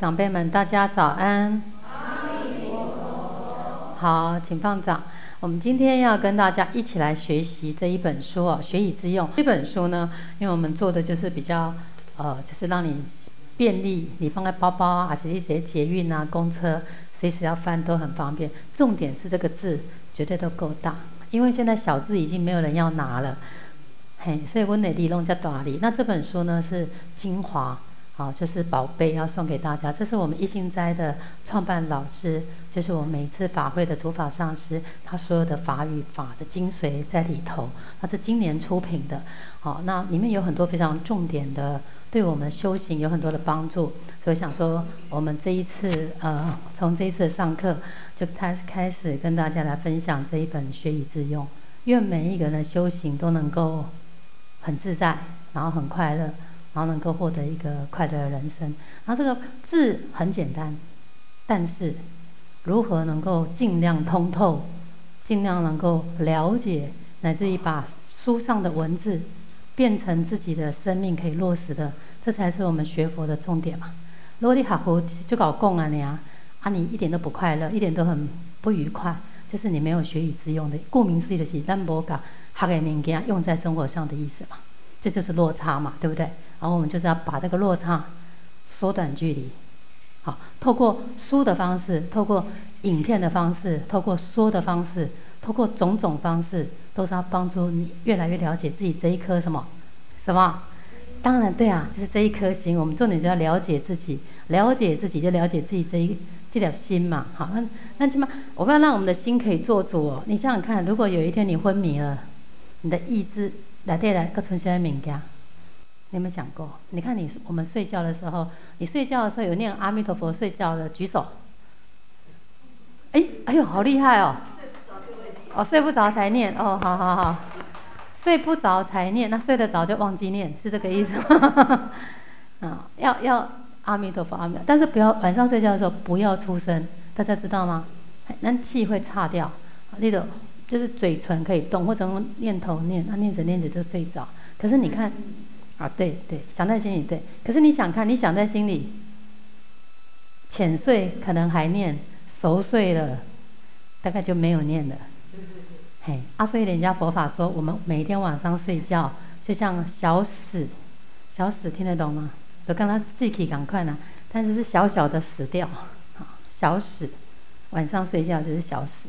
长辈们，大家早安。好，请放掌。我们今天要跟大家一起来学习这一本书哦，《学以致用》这本书呢，因为我们做的就是比较，呃，就是让你便利，你放在包包啊，还是一些捷运啊、公车，随时要翻都很方便。重点是这个字绝对都够大，因为现在小字已经没有人要拿了，嘿，所以温内利弄在哪里。那这本书呢是精华。好，就是宝贝要送给大家。这是我们一心斋的创办老师，就是我们每次法会的主法上师，他所有的法语法的精髓在里头。他是今年出品的，好，那里面有很多非常重点的，对我们修行有很多的帮助。所以想说，我们这一次呃，从这一次上课就开开始跟大家来分享这一本《学以致用》，愿每一个人的修行都能够很自在，然后很快乐。然后能够获得一个快乐的人生。然后这个字很简单，但是如何能够尽量通透，尽量能够了解，乃至于把书上的文字变成自己的生命可以落实的，这才是我们学佛的重点嘛。如果你学佛就搞共啊你啊，啊你一点都不快乐，一点都很不愉快，就是你没有学以致用的。顾名思义的是，咱无把学的物件用在生活上的意思嘛，这就是落差嘛，对不对？然后我们就是要把这个落差缩短距离，好，透过书的方式，透过影片的方式，透过说的方式，透过种种方式，都是要帮助你越来越了解自己这一颗什么什么？当然对啊，就是这一颗心。我们重点就要了解自己，了解自己就了解自己这一这条心嘛。好，那那起码我们要让我们的心可以做主哦。你想想看，如果有一天你昏迷了，你的意志来对来，各存些物件。你有没有想过？你看你我们睡觉的时候，你睡觉的时候有念阿弥陀佛睡觉的举手。哎，哎呦，好厉害哦！哦，睡不着才念哦，好好好，睡不着才念，那睡得着就忘记念，是这个意思吗？啊，要要阿弥陀佛阿弥，但是不要晚上睡觉的时候不要出声，大家知道吗？那气会岔掉。那种就是嘴唇可以动，或者用念头念，那念着念着就睡着。可是你看。啊，对对，想在心里对。可是你想看，你想在心里，浅睡可能还念，熟睡了，大概就没有念了。嘿，啊，所以人家佛法说，我们每天晚上睡觉，就像小死，小死听得懂吗？就跟他自己赶快呢，但是是小小的死掉，啊，小死，晚上睡觉就是小死。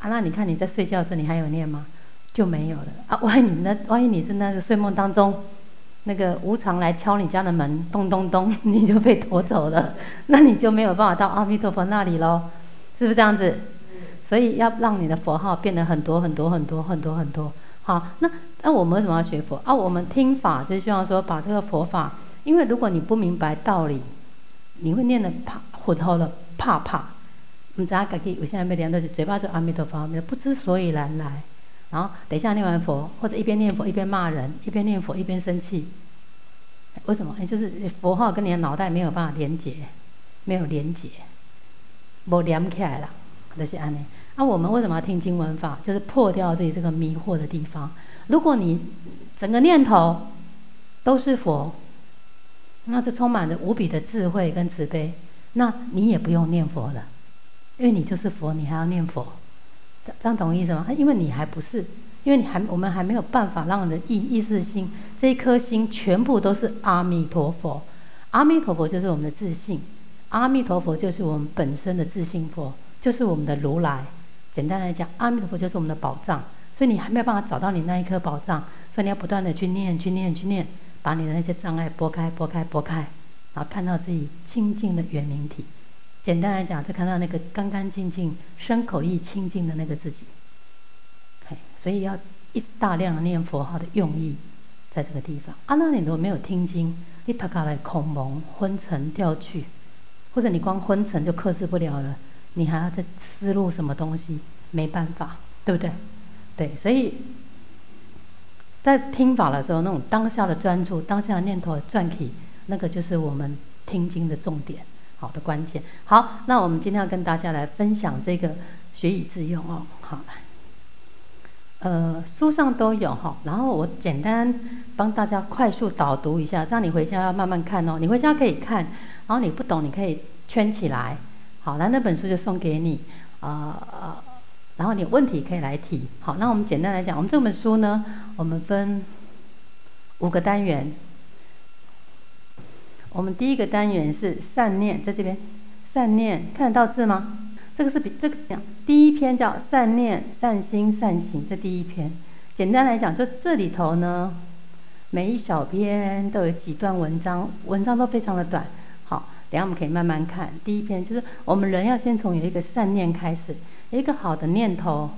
啊，那你看你在睡觉的时候，你还有念吗？就没有了啊！万一你那万一你是那个睡梦当中，那个无常来敲你家的门，咚咚咚，你就被夺走了，那你就没有办法到阿弥陀佛那里喽，是不是这样子？所以要让你的佛号变得很多很多很多很多很多。好，那那我们为什么要学佛啊？我们听法就希望说把这个佛法，因为如果你不明白道理，你会念得怕糊涂了，怕怕。我们大家改我现在每天都是嘴巴就阿弥陀佛，不知所以然来。然后等一下念完佛，或者一边念佛一边骂人，一边念佛一边生气。为什么？就是佛号跟你的脑袋没有办法连接，没有连接，没连起来了，就是安尼。那、我们为什么要听经闻法？就是破掉自己这个迷惑的地方。如果你整个念头都是佛，那就充满着无比的智慧跟慈悲，那你也不用念佛了，因为你就是佛，你还要念佛。这样懂意思吗？因为你还不是，因为你还我们还没有办法让你的意意识心这一颗心全部都是阿弥陀佛，阿弥陀佛就是我们的自信，阿弥陀佛就是我们本身的自信佛，就是我们的如来。简单来讲，阿弥陀佛就是我们的宝藏，所以你还没有办法找到你那一颗宝藏，所以你要不断的去念、去念、去念，把你的那些障碍拨开、拨开、拨开，然后看到自己清净的圆明体。简单来讲，就看到那个干干净净、身口意清净的那个自己。嘿所以要一大量的念佛号的用意，在这个地方。啊，那你如果没有听经，你塔卡来恐蒙昏沉掉去，或者你光昏沉就克制不了了，你还要再思路什么东西？没办法，对不对？对，所以在听法的时候，那种当下的专注、当下的念头的转起，那个就是我们听经的重点。好的关键，好，那我们今天要跟大家来分享这个学以致用哦。好，呃，书上都有哈，然后我简单帮大家快速导读一下，这样你回家要慢慢看哦。你回家可以看，然后你不懂，你可以圈起来。好，那那本书就送给你，呃呃，然后你有问题可以来提。好，那我们简单来讲，我们这本书呢，我们分五个单元。我们第一个单元是善念，在这边，善念看得到字吗？这个是比这个讲第一篇叫善念、善心、善行，这第一篇。简单来讲，就这里头呢，每一小篇都有几段文章，文章都非常的短。好，等下我们可以慢慢看。第一篇就是我们人要先从有一个善念开始，一个好的念头，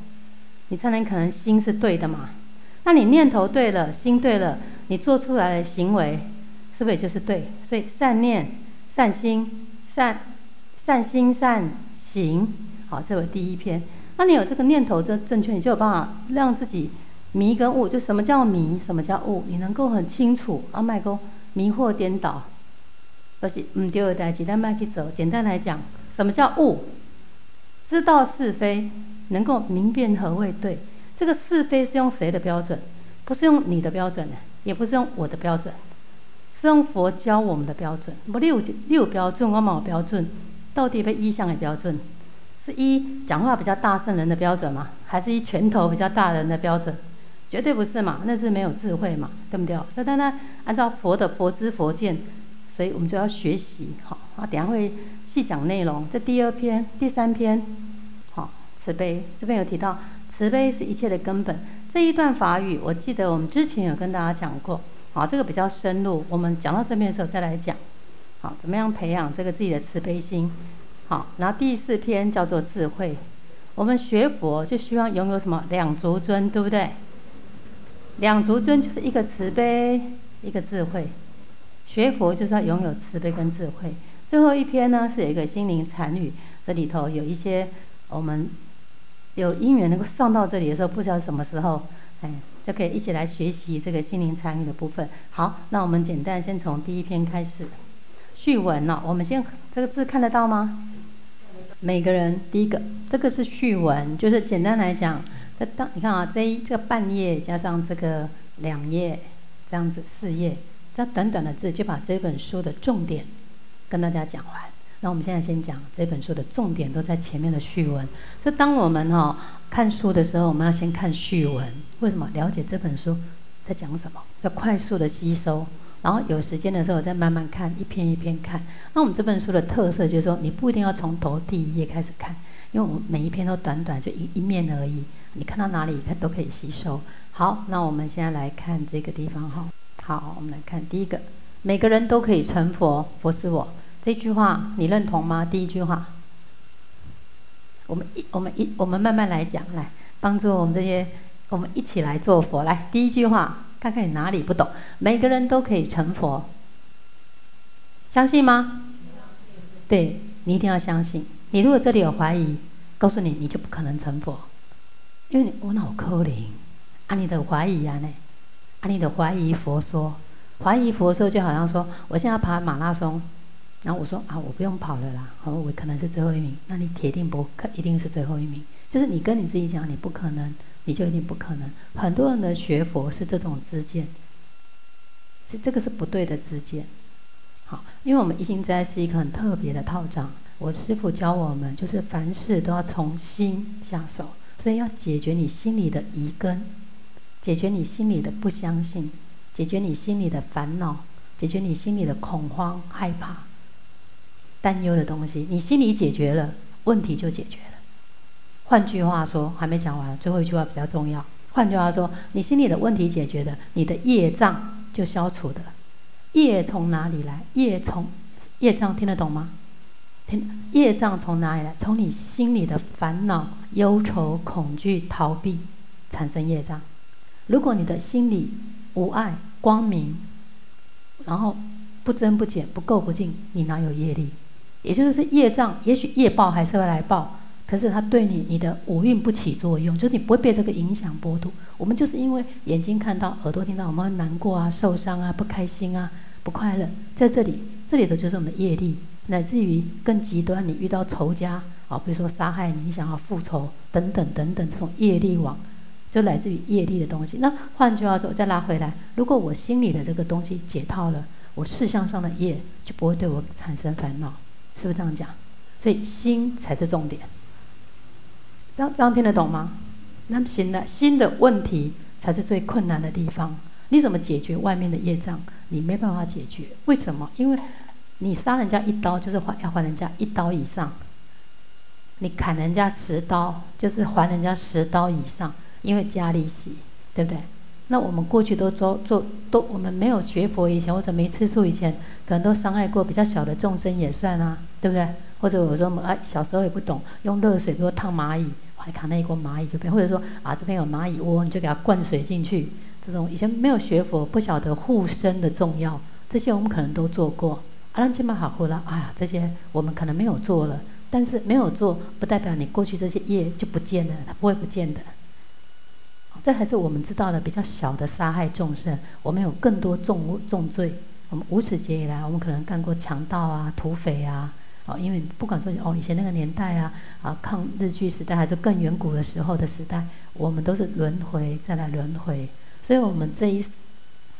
你才能可能心是对的嘛。那你念头对了，心对了，你做出来的行为是不是就是对？所以善念、善心、善善心、善行，好，这为第一篇。那你有这个念头这正确，你就有办法让自己。迷跟悟，就什么叫迷，什么叫悟，你能够很清楚，阿麦哥迷惑颠倒，不是唔对的代志，咱麦去走。简单来讲，什么叫悟？知道是非，能够明辨何谓对。这个是非是用谁的标准？不是用你的标准，也不是用我的标准，是用佛教我们的标准。不六六标准，我冇标准，到底被依向的标准，是一讲话比较大声人的标准吗？还是一拳头比较大人的标准？绝对不是嘛，那是没有智慧嘛，对不对？所以，当然按照佛的佛知佛见，所以我们就要学习。好，啊，等下会细讲内容。这第二篇、第三篇，好，慈悲这边有提到，慈悲是一切的根本。这一段法语，我记得我们之前有跟大家讲过。好，这个比较深入，我们讲到这边的时候再来讲。好，怎么样培养这个自己的慈悲心？好，然后第四篇叫做智慧。我们学佛就希望拥有什么？两足尊，对不对？两足尊就是一个慈悲，一个智慧。学佛就是要拥有慈悲跟智慧。最后一篇呢，是有一个心灵禅语，这里头有一些我们有因缘能够上到这里的时候，不知道什么时候，哎，就可以一起来学习这个心灵参与的部分。好，那我们简单先从第一篇开始。序文呢，我们先这个字看得到吗？每个人第一个，这个是序文，就是简单来讲。这当你看啊，这一这个半页加上这个两页，这样子四页，这短短的字就把这本书的重点跟大家讲完。那我们现在先讲这本书的重点，都在前面的序文。所以当我们哈、看书的时候，我们要先看序文。为什么？了解这本书在讲什么，要快速的吸收。然后有时间的时候再慢慢看，一篇一篇看。那我们这本书的特色就是说，你不一定要从头第一页开始看，因为我们每一篇都短短就一一面而已。你看到哪里，它都可以吸收。好，那我们现在来看这个地方哈。好，我们来看第一个，每个人都可以成佛，佛是我。这句话你认同吗？第一句话，我们一我们一我们慢慢来讲，来帮助我们这些，我们一起来做佛。来，第一句话，看看你哪里不懂。每个人都可以成佛，相信吗？对，你一定要相信。你如果这里有怀疑，告诉你，你就不可能成佛。因为我脑壳灵，啊，你的怀疑啊呢？啊，你的怀疑佛说，怀疑佛说就好像说，我现在要跑马拉松，然后我说啊，我不用跑了啦，我可能是最后一名，那你铁定不可，一定是最后一名。就是你跟你自己讲，你不可能，你就一定不可能。很多人的学佛是这种知见，这这个是不对的知见。好，因为我们一心斋是一个很特别的道场，我师父教我们，就是凡事都要从心下手。所以要解决你心里的疑根，解决你心里的不相信，解决你心里的烦恼，解决你心里的恐慌、害怕、担忧的东西。你心里解决了，问题就解决了。换句话说，还没讲完，最后一句话比较重要。换句话说，你心里的问题解决了，你的业障就消除的。业从哪里来？业从业障听得懂吗？听业障从哪里来？从你心里的烦恼、忧愁、恐惧、逃避产生业障。如果你的心里无爱、光明，然后不增不减、不垢不净，你哪有业力？也就是业障，也许业报还是会来报，可是它对你你的五蕴不起作用，就是你不会被这个影响波动。我们就是因为眼睛看到、耳朵听到，我们会难过啊、受伤啊、不开心啊、不快乐，在这里，这里的就是我们的业力。乃至于更极端，你遇到仇家啊，比如说杀害你，你想要复仇等等等等，这种业力网，就来自于业力的东西。那换句话说，再拉回来，如果我心里的这个东西解套了，我事项上的业就不会对我产生烦恼，是不是这样讲？所以心才是重点。这样这样听得懂吗？那么行了，心的问题才是最困难的地方。你怎么解决外面的业障？你没办法解决，为什么？因为你杀人家一刀，就是还要还人家一刀以上；你砍人家十刀，就是还人家十刀以上，因为加利息，对不对？那我们过去都做做都，我们没有学佛以前，或者没吃素以前，可能都伤害过比较小的众生也算啊，对不对？或者我说哎，小时候也不懂，用热水多烫蚂蚁，还卡那一锅蚂蚁就变，或者说啊这边有蚂蚁窝，你就给它灌水进去。这种以前没有学佛，不晓得护身的重要，这些我们可能都做过。阿兰金玛好呼啦，哎呀，这些我们可能没有做了，但是没有做不代表你过去这些业就不见了，它不会不见的。这还是我们知道的比较小的杀害众生，我们有更多重重罪。我们无始劫以来，我们可能干过强盗啊、土匪啊，哦，因为不管说哦以前那个年代啊，啊抗日据时代还是更远古的时候的时代，我们都是轮回再来轮回。所以我们这一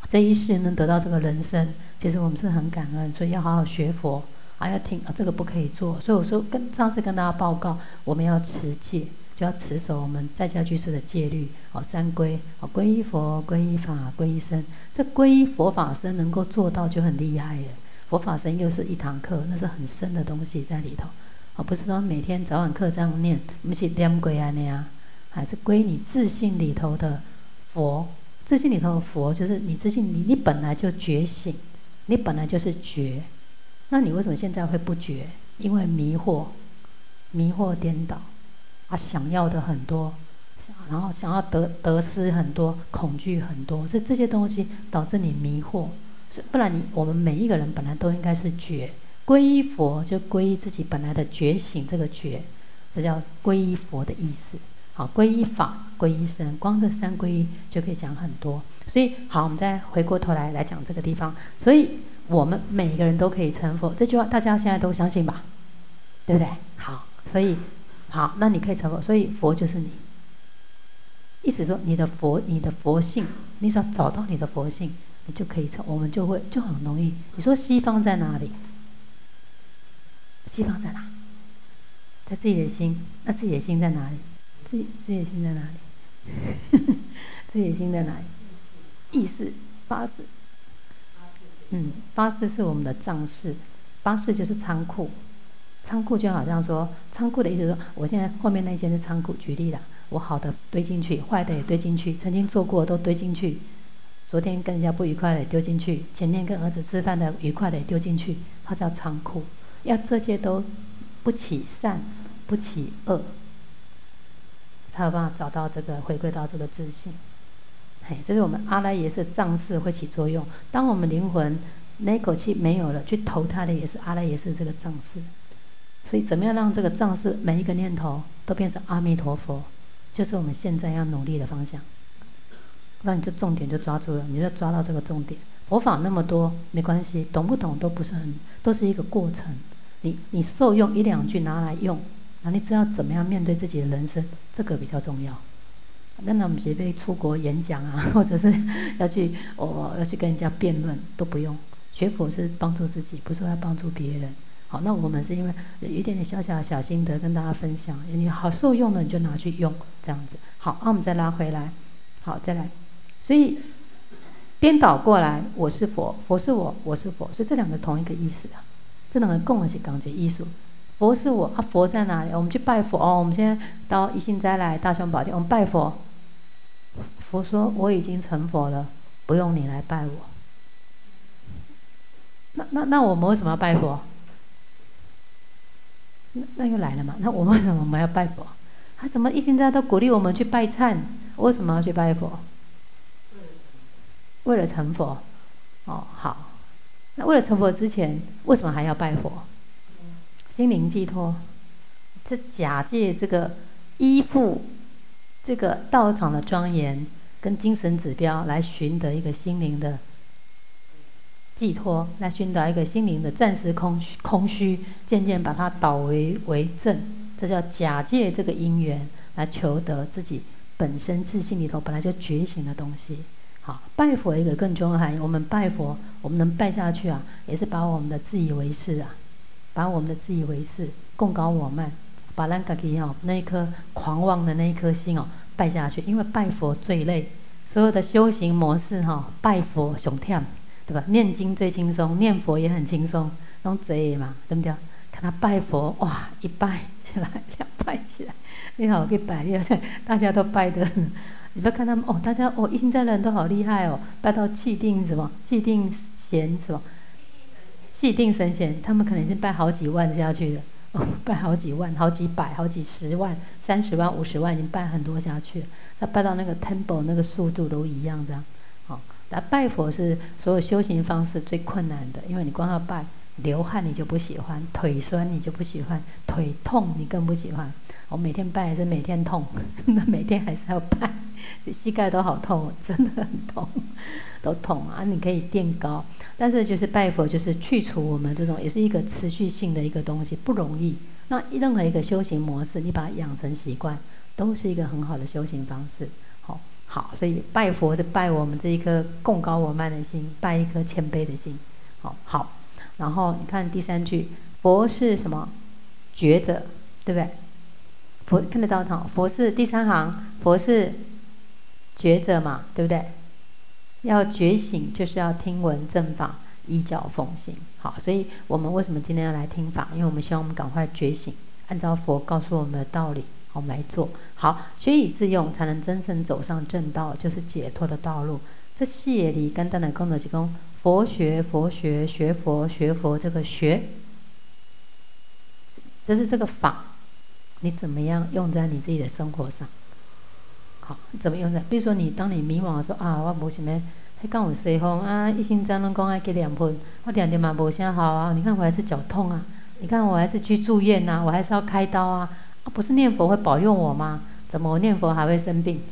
这一世能得到这个人生，其实我们是很感恩，所以要好好学佛，还要听啊，这个不可以做。所以我说跟上次跟大家报告，我们要持戒，就要持守我们在家居士的戒律，哦，三归，哦，皈依佛，皈依法，皈依僧。这皈依佛法僧能够做到就很厉害了。佛法僧又是一堂课，那是很深的东西在里头，哦，不是说每天早晚课这样念，不是念归啊那样，还是归你自信里头的佛。自信里头的佛，就是你自信，你你本来就觉醒，你本来就是觉，那你为什么现在会不觉？因为迷惑，迷惑颠倒，他，想要的很多，然后想要得得失很多，恐惧很多，所以这些东西导致你迷惑。不然你我们每一个人本来都应该是觉，皈依佛就皈依自己本来的觉醒，这个觉，这叫皈依佛的意思。好，皈依法，皈依僧，光这三皈依就可以讲很多。所以，好，我们再回过头来来讲这个地方。所以，我们每一个人都可以成佛，这句话大家现在都相信吧？对不对？好，所以，好，那你可以成佛。所以，佛就是你。意思说，你的佛，你的佛性，你只要找到你的佛性，你就可以成。我们就会就很容易。你说西方在哪里？西方在哪？在自己的心。那自己的心在哪里？自己自己的心在哪里？自己的心在哪里？意识八识。嗯，八识是我们的藏识，八识就是仓库。仓库就好像说，仓库的意思说，我现在后面那间是仓库。举例了，我好的堆进去，坏的也堆进去，曾经做过都堆进去。昨天跟人家不愉快的丢进去，前天跟儿子吃饭的愉快的丢进去，它叫仓库。要这些都不起善，不起恶。才有办法找到这个，回归到这个自信。嘿，这是我们阿赖耶识藏识会起作用。当我们灵魂那口气没有了，去投胎的也是阿赖耶识这个藏识。所以，怎么样让这个藏式每一个念头都变成阿弥陀佛，就是我们现在要努力的方向。那你就重点就抓住了，你就抓到这个重点。佛法那么多没关系，懂不懂都不是很，都是一个过程。你你受用一两句拿来用。那你知道怎么样面对自己的人生，这个比较重要。那那我们随便出国演讲啊，或者是 要去哦要去跟人家辩论，都不用。学佛是帮助自己，不是说要帮助别人。好，那我们是因为有一点点小小的小心得跟大家分享，你好受用的你就拿去用，这样子。好，那我们再拉回来，好再来。所以颠倒过来，我是佛，佛是我，我是佛，所以这两个同一个意思的，这两个共的是讲解艺术。佛是我啊，佛在哪里？我们去拜佛哦。我们现在到一心斋来大雄宝殿，我们拜佛。佛说我已经成佛了，不用你来拜我。那那那我们为什么要拜佛？那那又来了嘛？那我们为什么我们要拜佛？他怎么一心斋都鼓励我们去拜忏？为什么要去拜佛？为了成佛。哦，好。那为了成佛之前，为什么还要拜佛？心灵寄托，是假借这个依附这个道场的庄严跟精神指标来寻得一个心灵的寄托，来寻得一个心灵的暂时空虚，空虚渐渐把它导为为正，这叫假借这个因缘来求得自己本身自信里头本来就觉醒的东西。好，拜佛一个更重要的含义，我们拜佛，我们能拜下去啊，也是把我们的自以为是啊，把我们的自以为是、贡高我慢，把咱自己哦那一颗狂妄的那一颗心哦拜下去，因为拜佛最累，所有的修行模式哈、哦，拜佛上忝，对吧？念经最轻松，念佛也很轻松，拢贼嘛，对不对？看他拜佛哇，一拜起来，两拜起来，你好，一拜，大家都拜的。你不要看他们哦，大家哦，一心在的人都好厉害哦，拜到气定什么，气定神什么，气定神闲，他们可能已经拜好几万下去了，哦，拜好几万、好几百、好几十万、三十万、五十万，已经拜很多下去了。他拜到那个 temple 那个速度都一样这样，那拜佛是所有修行方式最困难的，因为你光要拜，流汗你就不喜欢，腿酸你就不喜欢，腿痛你更不喜欢。我每天拜还是每天痛，那每天还是要拜。膝盖都好痛，真的很痛，都痛啊！你可以垫高，但是就是拜佛，就是去除我们这种，也是一个持续性的一个东西，不容易。那任何一个修行模式，你把它养成习惯，都是一个很好的修行方式。好，好，所以拜佛是拜我们这一颗贡高我慢的心，拜一颗谦卑的心。好，好，然后你看第三句，佛是什么？觉者，对不对？佛看得到他，佛是第三行，佛是。觉者嘛，对不对？要觉醒，就是要听闻正法，依教奉行。好，所以我们为什么今天要来听法？因为我们希望我们赶快觉醒，按照佛告诉我们的道理，我们来做。好，学以致用，才能真正走上正道，就是解脱的道路。这四里跟单来功德提供佛学，佛学学佛学佛这个学，就是这个法，你怎么样用在你自己的生活上？好，怎么用的？比如说，你当你迷茫的时候啊，我无什么，还讲有西方啊，一心真拢讲爱给念佛，我两天嘛无啥好啊。你看我还是脚痛啊，你看我还是去住院呐、啊，我还是要开刀啊。啊，不是念佛会保佑我吗？怎么我念佛还会生病？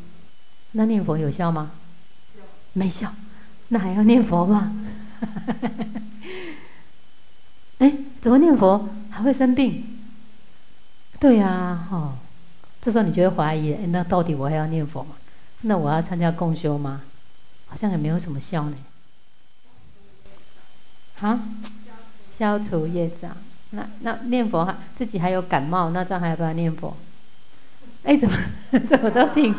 那念佛有效吗？没效，那还要念佛吗？哎，怎么念佛还会生病？对呀、啊，哦。这时候你就会怀疑，那到底我还要念佛吗？那我要参加共修吗？好像也没有什么效呢。啊？消除业障。那那念佛还自己还有感冒，那这样还要不要念佛？哎，怎么怎么都听？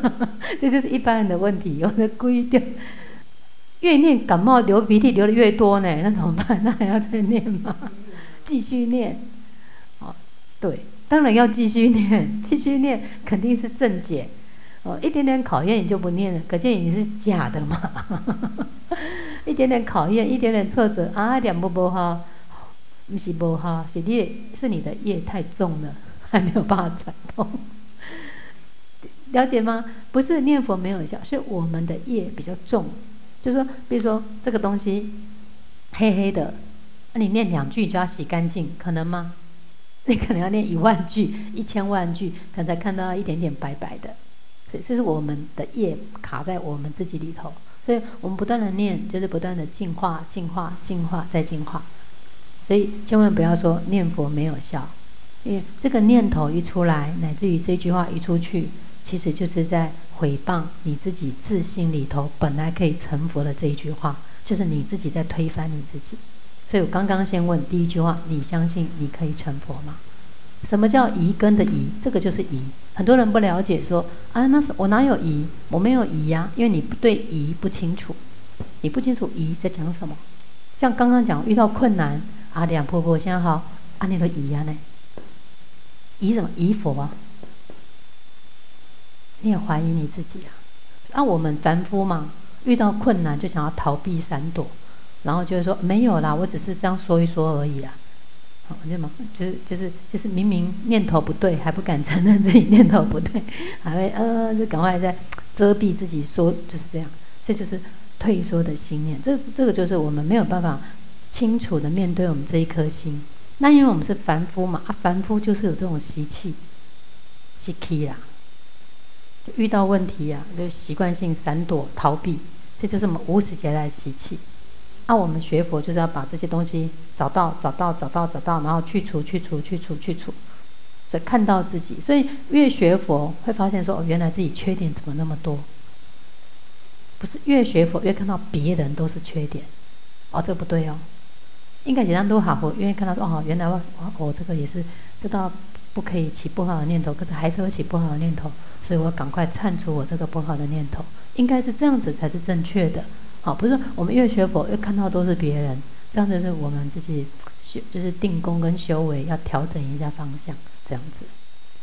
这就是一般人的问题，有的故意掉。越念感冒流鼻涕流的越多呢，那怎么办？那还要再念吗？继续念。哦，对。当然要继续念，继续念肯定是正解。哦，一点点考验你就不念了，可见你是假的嘛。一点点考验，一点点挫折啊，念不不好，不是不哈，是业，是你的业太重了，还没有办法转动。了解吗？不是念佛没有效，是我们的业比较重。就是说，比如说这个东西黑黑的，那你念两句就要洗干净，可能吗？你可能要念一万句、一千万句，可能才看到一点点白白的。这这是我们的业卡在我们自己里头，所以我们不断的念，就是不断的净化、净化、净化再净化。所以千万不要说念佛没有效，因为这个念头一出来，乃至于这句话一出去，其实就是在毁谤你自己自信里头本来可以成佛的这一句话，就是你自己在推翻你自己。所以我刚刚先问第一句话，你相信你可以成佛吗？什么叫疑根的疑？这个就是疑。很多人不了解说，啊，那是我哪有疑？我没有疑呀，因为你不对疑不清楚，你不清楚疑在讲什么。像刚刚讲遇到困难，阿，两婆婆先好，阿，你都疑呀呢？疑什么？疑佛啊？你也怀疑你自己啊？啊，我们凡夫嘛，遇到困难就想要逃避闪躲。然后就是说没有啦，我只是这样说一说而已啦。好，对吗？就是就是就是明明念头不对，还不敢承认自己念头不对，还会呃就赶快在遮蔽自己说就是这样，这就是退缩的心念。这这个就是我们没有办法清楚的面对我们这一颗心。那因为我们是凡夫嘛，啊凡夫就是有这种习气，习气啦，遇到问题呀、啊、就习惯性闪躲逃避，这就是我们无始劫来的习气。那、我们学佛就是要把这些东西找到、找到、找到、找到，然后去除、去除、去除、去除，所以看到自己。所以越学佛会发现说，哦，原来自己缺点怎么那么多？不是越学佛越看到别人都是缺点，哦，这个不对哦。应该简单都好，我愿意看到说哦，原来我我这个也是知道不可以起不好的念头，可是还是会起不好的念头，所以我赶快铲除我这个不好的念头，应该是这样子才是正确的。好，不是我们越学佛越看到都是别人，这样子是我们自己修就是定功跟修为要调整一下方向，这样子，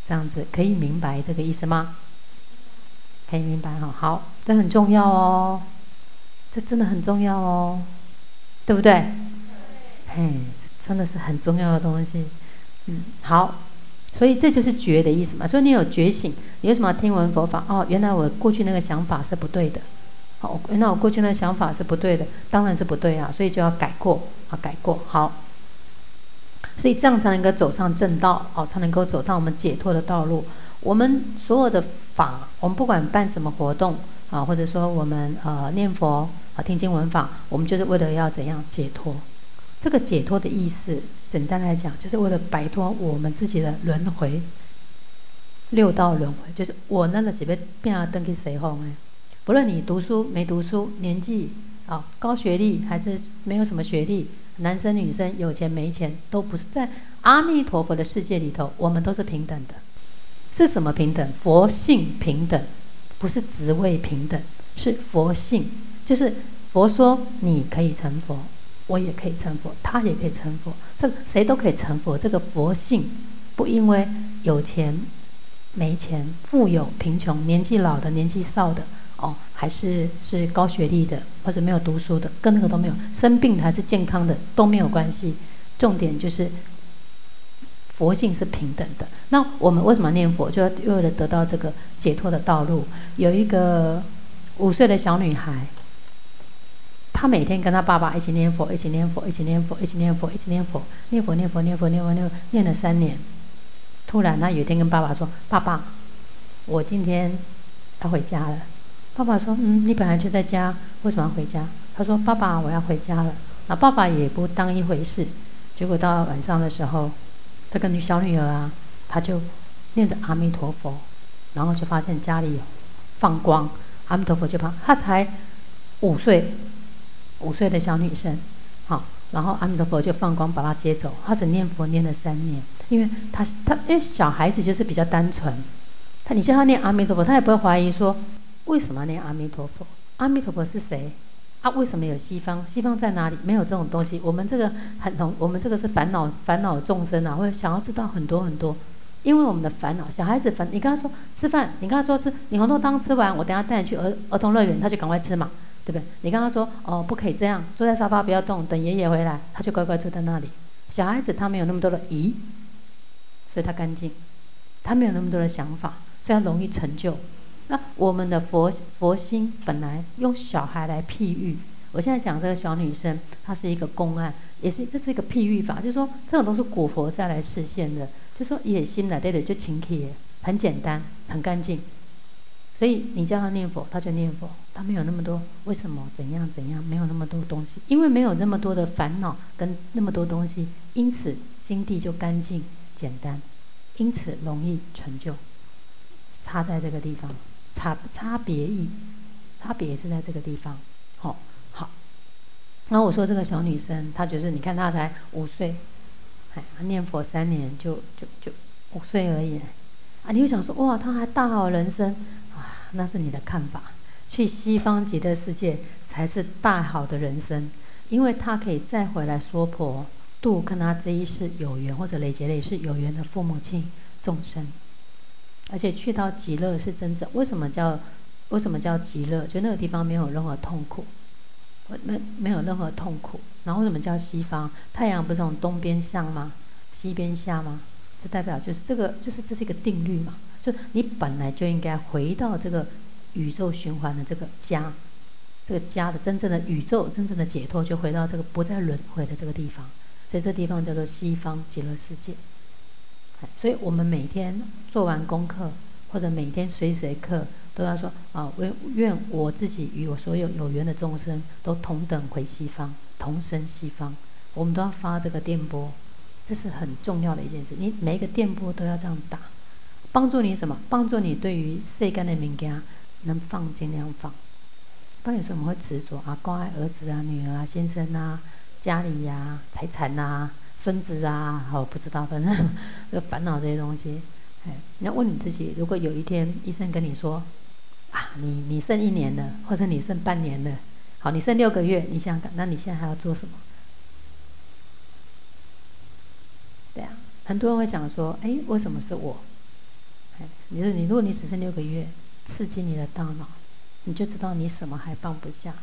这样子可以明白这个意思吗？可以明白哈，好，这很重要哦，这真的很重要哦，对不对？嘿，真的是很重要的东西。嗯，好，所以这就是觉的意思嘛。所以你有觉醒，你为什么要听闻佛法？哦，原来我过去那个想法是不对的。好，原来我过去那个想法是不对的，当然是不对啊，所以就要改过啊，改过。好，所以这样才能够走上正道，哦，才能够走到我们解脱的道路。我们所有的法，我们不管办什么活动啊，或者说我们呃念佛啊、听经闻法，我们就是为了要怎样解脱。这个解脱的意思，简单来讲，就是为了摆脱我们自己的轮回，六道轮回，就是我那个几辈变啊登给谁哄哎，不论你读书没读书，年纪啊高学历还是没有什么学历，男生女生有钱没钱，都不是在阿弥陀佛的世界里头，我们都是平等的。是什么平等？佛性平等，不是职位平等，是佛性，就是佛说你可以成佛。我也可以成佛，他也可以成佛，这个谁都可以成佛。这个佛性不因为有钱、没钱、富有、贫穷、年纪老的、年纪少的，哦，还是是高学历的或者没有读书的，跟那个都没有。生病的还是健康的都没有关系。重点就是佛性是平等的。那我们为什么念佛？就为了得到这个解脱的道路。有一个五岁的小女孩。他每天跟他爸爸一起念佛，一起念佛，一起念佛，一起念佛，一起念佛，念佛念佛念佛念佛念佛念了三年。突然，他有一天跟爸爸说：“爸爸，我今天要回家了。”爸爸说：“嗯，你本来就在家，为什么要回家？”他说：“爸爸，我要回家了。”那爸爸也不当一回事。结果到晚上的时候，这个女小女儿啊，她就念着阿弥陀佛，然后就发现家里有放光，阿弥陀佛就跑。她才五岁。五岁的小女生，好，然后阿弥陀佛就放光把她接走。她只念佛念了三年，因为她她因为小孩子就是比较单纯，他你叫他念阿弥陀佛，他也不会怀疑说为什么念阿弥陀佛？阿弥陀佛是谁？啊，为什么有西方？西方在哪里？没有这种东西。我们这个很浓，我们这个是烦恼烦恼众生啊，会想要知道很多很多，因为我们的烦恼。小孩子烦，你跟他说吃饭，你跟他说吃，你红豆汤吃完，我等下带你去儿儿童乐园，他就赶快吃嘛。对不对？你跟他说哦，不可以这样，坐在沙发不要动，等爷爷回来，他就乖乖坐在那里。小孩子他没有那么多的疑，所以他干净，他没有那么多的想法，所以他容易成就。那我们的佛佛心本来用小孩来譬喻，我现在讲这个小女生，她是一个公案，也是这是一个譬喻法，就是说这种都是古佛再来示现的，就是说野心来对的就请帖，很简单，很干净。所以你叫他念佛，他就念佛，他没有那么多为什么怎样怎样，没有那么多东西，因为没有那么多的烦恼跟那么多东西，因此心地就干净简单，因此容易成就。差在这个地方，差差别意，差别是在这个地方。好、哦，好。然后我说这个小女生，她就是你看她才五岁，哎，念佛三年就就就五岁而已，啊，你会想说哇，她还大好人生。那是你的看法，去西方极乐世界才是大好的人生，因为他可以再回来说婆度跟他这一世有缘或者累劫累世有缘的父母亲众生，而且去到极乐是真正为什么叫为什么叫极乐？就那个地方没有任何痛苦，没没有任何痛苦。然后为什么叫西方？太阳不是从东边上吗？西边下吗？这代表就是这个就是这是一个定律嘛。就你本来就应该回到这个宇宙循环的这个家，这个家的真正的宇宙真正的解脱，就回到这个不再轮回的这个地方。所以这地方叫做西方极乐世界。所以我们每天做完功课，或者每天随时随刻都要说啊，愿愿我自己与我所有有缘的众生都同等回西方，同生西方。我们都要发这个电波，这是很重要的一件事。你每一个电波都要这样打。帮助你什么？帮助你对于世间的物件能放尽量放，不然有时候我们会执着啊，关爱儿子啊、女儿啊、先生啊、家里呀、财产啊、孙子啊，好不知道，反正 就烦恼这些东西。哎，你要问你自己，如果有一天医生跟你说，啊，你你剩一年了，或者你剩半年了，好，你剩六个月，你想，那你现在还要做什么？对啊，很多人会想说，哎，为什么是我？哎，你说你，如果你只剩六个月，刺激你的大脑，你就知道你什么还放不下，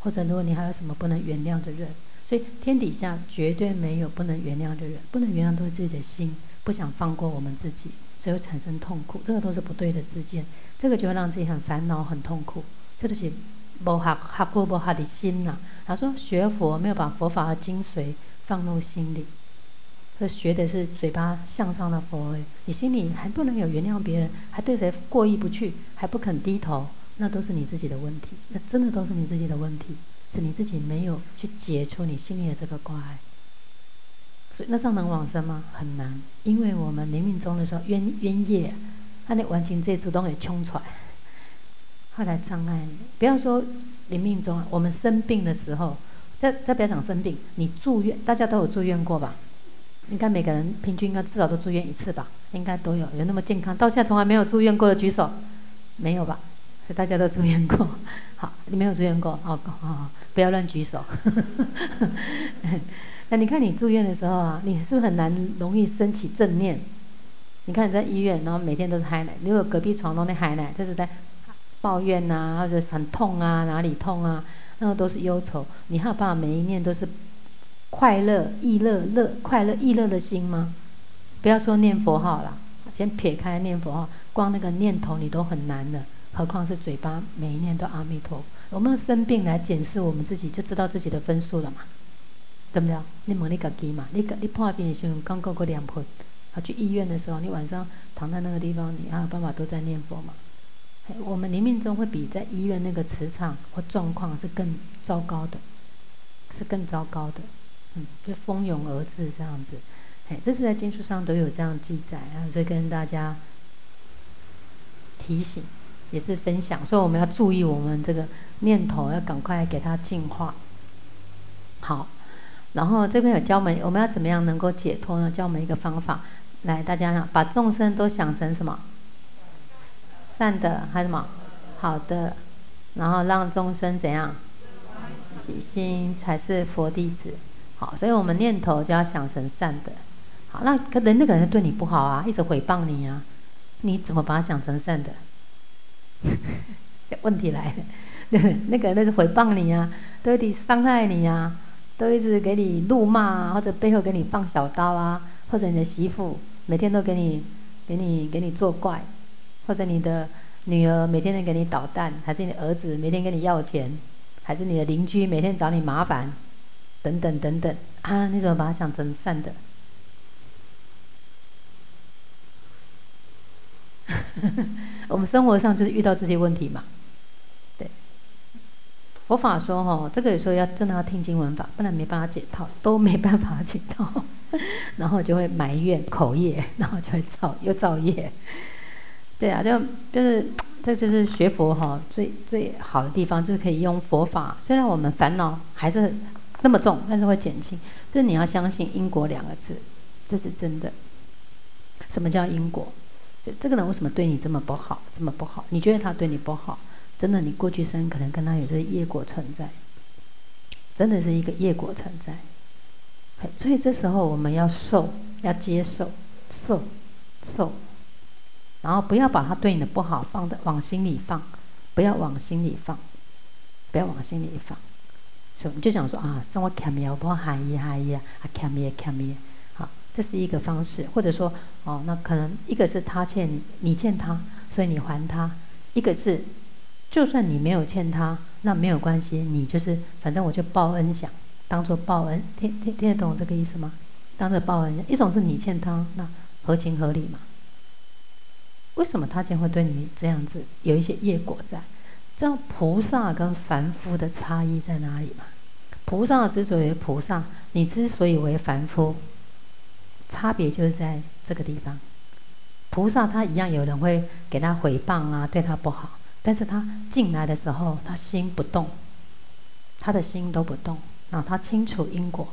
或者如果你还有什么不能原谅的人，所以天底下绝对没有不能原谅的人，不能原谅都是自己的心不想放过我们自己。就会产生痛苦，这个都是不对的自见，这个就会让自己很烦恼、很痛苦。这就是无学学过无学的心呐。他说学佛没有把佛法的精髓放入心里，这学的是嘴巴向上的佛，你心里还不能有原谅别人，还对谁过意不去，还不肯低头，那都是你自己的问题，那真的都是你自己的问题，是你自己没有去解除你心里的这个挂碍。所以那这样能往生吗？很难，因为我们临命终的时候冤冤业，他那完情这主动给冲出来，后来障碍。不要说临命终，我们生病的时候，再再不要讲生病，你住院，大家都有住院过吧？应该每个人平均应该至少都住院一次吧？应该都有，有那么健康，到现在从来没有住院过的举手，没有吧？所以大家都住院过。好，你没有住院过，哦哦，不要乱举手。那你看你住院的时候啊，你是不是很难容易升起正念？你看你在医院，然后每天都是嗨奶，如果隔壁床都在嗨奶，就是在抱怨呐、啊，或者很痛啊，哪里痛啊，那个都是忧愁。你还有办法每一念都是快乐、意乐、乐、快乐、意乐的心吗？不要说念佛号了，先撇开念佛号，光那个念头你都很难了，何况是嘴巴每一念都阿弥陀佛。我们生病来检视我们自己，就知道自己的分数了嘛。对不对？你问你自己嘛，你你破病的时候刚过个两盆，啊，去医院的时候，你晚上躺在那个地方，你还有办法都在念佛嘛？我们临命终会比在医院那个磁场或状况是更糟糕的，是更糟糕的，嗯，就蜂拥而至这样子，哎，这是在经书上都有这样记载啊，所以跟大家提醒，也是分享，所以我们要注意我们这个念头，要赶快给它净化，好。然后这边有教我们，我们要怎么样能够解脱呢？教我们一个方法，来，大家把众生都想成什么？善的还是什么？好的，然后让众生怎样？起心才是佛弟子。好，所以我们念头就要想成善的。好，那可能那个人对你不好啊，一直诽谤你啊，你怎么把他想成善的？问题来了，那个人那是诽谤你啊，对你伤害你啊。都一直给你怒骂啊，或者背后给你放小刀啊，或者你的媳妇每天都给你、给你、给你作怪，或者你的女儿每天都给你捣蛋，还是你的儿子每天跟你要钱，还是你的邻居每天找你麻烦，等等等等啊，你怎么把它想成善的？我们生活上就是遇到这些问题嘛。佛法说哈，这个有时候要真的要听经闻法，不然没办法解套，都没办法解套，然后就会埋怨口业，然后就会造又造业。对啊，就就是这就是学佛哈最最好的地方，就是可以用佛法。虽然我们烦恼还是那么重，但是会减轻。就是你要相信因果两个字，这是真的。什么叫因果？就这个人为什么对你这么不好，这么不好？你觉得他对你不好？真的，你过去生可能跟他有这个业果存在，真的是一个业果存在。所以这时候我们要受，要接受，受，受，然后不要把他对你的不好放的往心里放，不要往心里放，不要往心里放。所以你就想说啊，生活欠咪我不嗨一嗨一啊，欠咪欠咪，好，这是一个方式。或者说哦，那可能一个是他欠你，你欠他，所以你还他；一个是。就算你没有欠他，那没有关系，你就是反正我就报恩想，当做报恩，听听听得懂这个意思吗？当做报恩，一种是你欠他，那合情合理嘛？为什么他竟会对你这样子？有一些业果在。知道菩萨跟凡夫的差异在哪里吗？菩萨之所以为菩萨，你之所以为凡夫，差别就是在这个地方。菩萨他一样有人会给他诽谤啊，对他不好。但是他进来的时候，他心不动，他的心都不动，然后他清楚因果，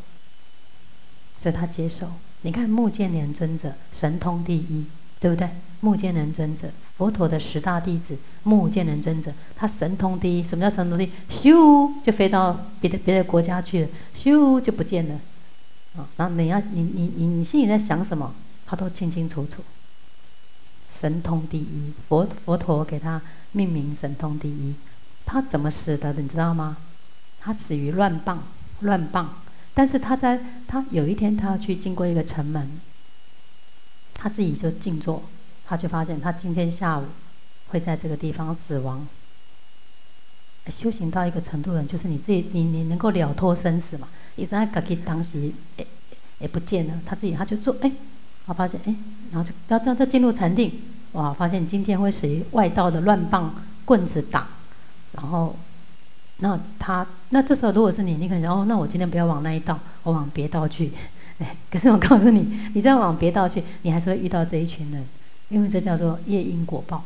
所以他接受。你看目犍连尊者神通第一，对不对？目犍连尊者，佛陀的十大弟子，目犍连尊者，他神通第一。什么叫神通第一？咻就飞到别的别的国家去了，咻就不见了。啊，然后你要你你你你心里在想什么，他都清清楚楚。神通第一，佛佛陀给他命名神通第一。他怎么死的？你知道吗？他死于乱棒，乱棒。但是他在他有一天他要去经过一个城门，他自己就静坐，他就发现他今天下午会在这个地方死亡。修行到一个程度的人，就是你自己你你能够了脱生死嘛？一直在自己当时诶也不见了，他自己他就做哎，他发现哎，然后就要让他进入禅定，哇，发现今天会随外道的乱棒棍子打，然后。那他那这时候如果是你，你可能哦，那我今天不要往那一道，我往别道去。哎，可是我告诉你，你再往别道去，你还是会遇到这一群人，因为这叫做业因果报。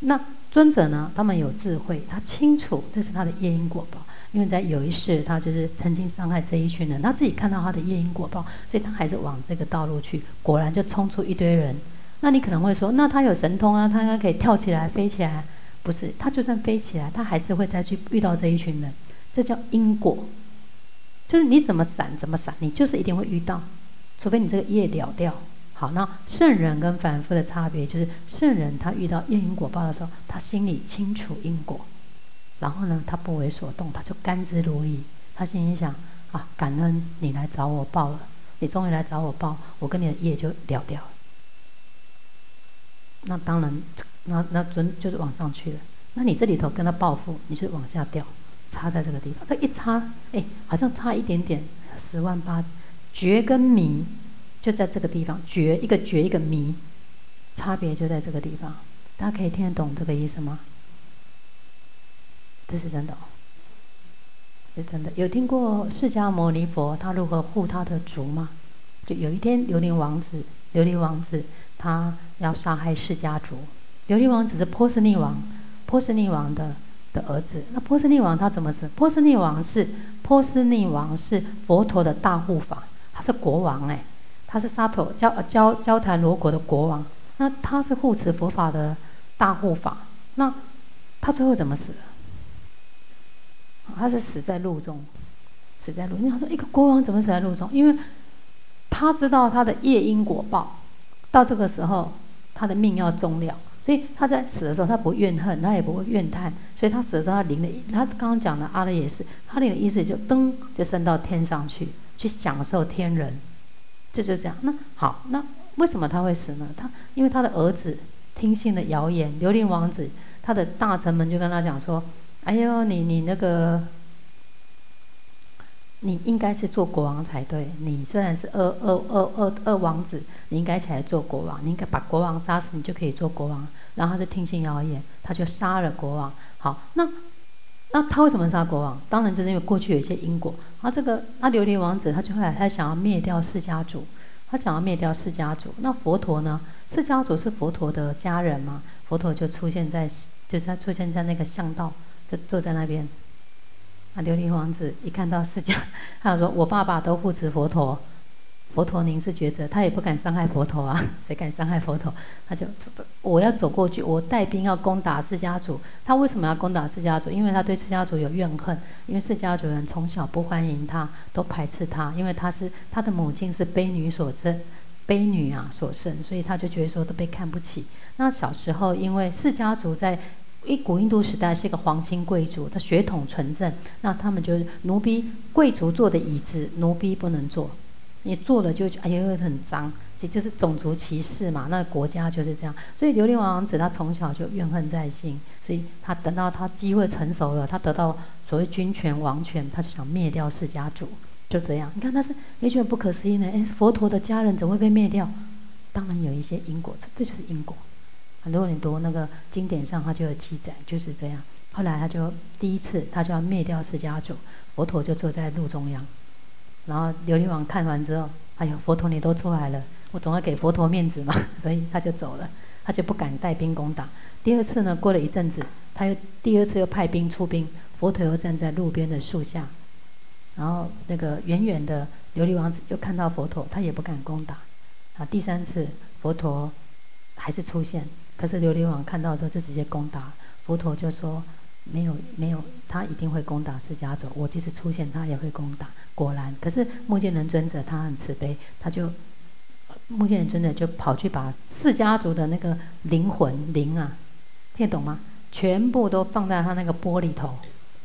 那尊者呢，他们有智慧，他清楚这是他的业因果报，因为在有一世他就是曾经伤害这一群人，他自己看到他的业因果报，所以他还是往这个道路去，果然就冲出一堆人。那你可能会说，那他有神通啊，他应该可以跳起来飞起来。不是，他就算飞起来，他还是会再去遇到这一群人，这叫因果，就是你怎么闪怎么闪，你就是一定会遇到，除非你这个业了掉。好，那圣人跟凡夫的差别就是，圣人他遇到业因果报的时候，他心里清楚因果，然后呢，他不为所动，他就甘之如饴，他心里想啊，感恩你来找我报了，你终于来找我报，我跟你的业就了掉了。那当然。那那尊就是往上去了，那你这里头跟他报复，你就往下掉，差在这个地方。这一差，哎，好像差一点点，十万八，觉跟迷就在这个地方，觉一个觉一个迷，差别就在这个地方。大家可以听得懂这个意思吗？这是真的哦，是真的。有听过释迦牟尼佛他如何护他的族吗？就有一天琉璃王子，琉璃王子他要杀害释迦族。琉璃王子是波斯匿王，波斯匿王的的儿子。那波斯匿王他怎么死？波斯匿王是波斯匿王是佛陀的大护法，他是国王哎，他是沙陀焦焦焦檀罗国的国王。那他是护持佛法的大护法。那他最后怎么死的？他是死在路中，死在路。你想说一个国王怎么死在路中？因为他知道他的业因果报，到这个时候他的命要终了。所以他在死的时候，他不怨恨，他也不会怨叹。所以他死的时候，他灵的，他刚刚讲的阿赖也是，他灵的意思就噔就升到天上去，去享受天人。这就这样。那好，那为什么他会死呢？他因为他的儿子听信了谣言，琉璃王子他的大臣们就跟他讲说：“哎呦，你你那个。”你应该是做国王才对。你虽然是二二二二二王子，你应该起来做国王。你应该把国王杀死，你就可以做国王。然后他就听信谣言，他就杀了国王。好，那那他为什么杀国王？当然就是因为过去有一些因果。啊，这个那琉璃王子他就后来他想要灭掉释迦族，他想要灭掉释迦族。那佛陀呢？释迦族是佛陀的家人嘛？佛陀就出现在，就是他出现在那个巷道，就坐在那边。啊，琉璃王子一看到释迦，他就说：“我爸爸都护持佛陀，佛陀您是觉者，他也不敢伤害佛陀啊，谁敢伤害佛陀？他就我要走过去，我带兵要攻打释迦族。他为什么要攻打释迦族？因为他对释迦族有怨恨，因为释迦族人从小不欢迎他，都排斥他，因为他是他的母亲是卑女所生，卑女啊所生，所以他就觉得说都被看不起。那小时候因为释迦族在。一古印度时代是一个皇亲贵族，他血统纯正，那他们就是奴婢贵族坐的椅子，奴婢不能坐，你做了就哎呦很脏，这就是种族歧视嘛。那国家就是这样，所以琉璃王子他从小就怨恨在心，所以他等到他机会成熟了，他得到所谓君权王权，他就想灭掉释迦族，就这样。你看他是也觉得不可思议呢，哎，佛陀的家人怎么会被灭掉？当然有一些因果，这就是因果。很多人读那个经典上，他就有记载，就是这样。后来他就第一次，他就要灭掉释迦族，佛陀就坐在路中央。然后琉璃王看完之后，哎呦，佛陀你都出来了，我总要给佛陀面子嘛，所以他就走了。他就不敢带兵攻打。第二次呢，过了一阵子，他又第二次又派兵出兵，佛陀又站在路边的树下，然后那个远远的琉璃王子又看到佛陀，他也不敢攻打。啊，第三次佛陀还是出现，可是琉璃王看到之后就直接攻打，佛陀就说没有没有，他一定会攻打释迦族，我即使出现他也会攻打。果然，可是目犍连尊者他很慈悲，他就目犍连尊者就跑去把释迦族的那个灵魂灵啊。听得懂吗？全部都放在他那个玻璃头，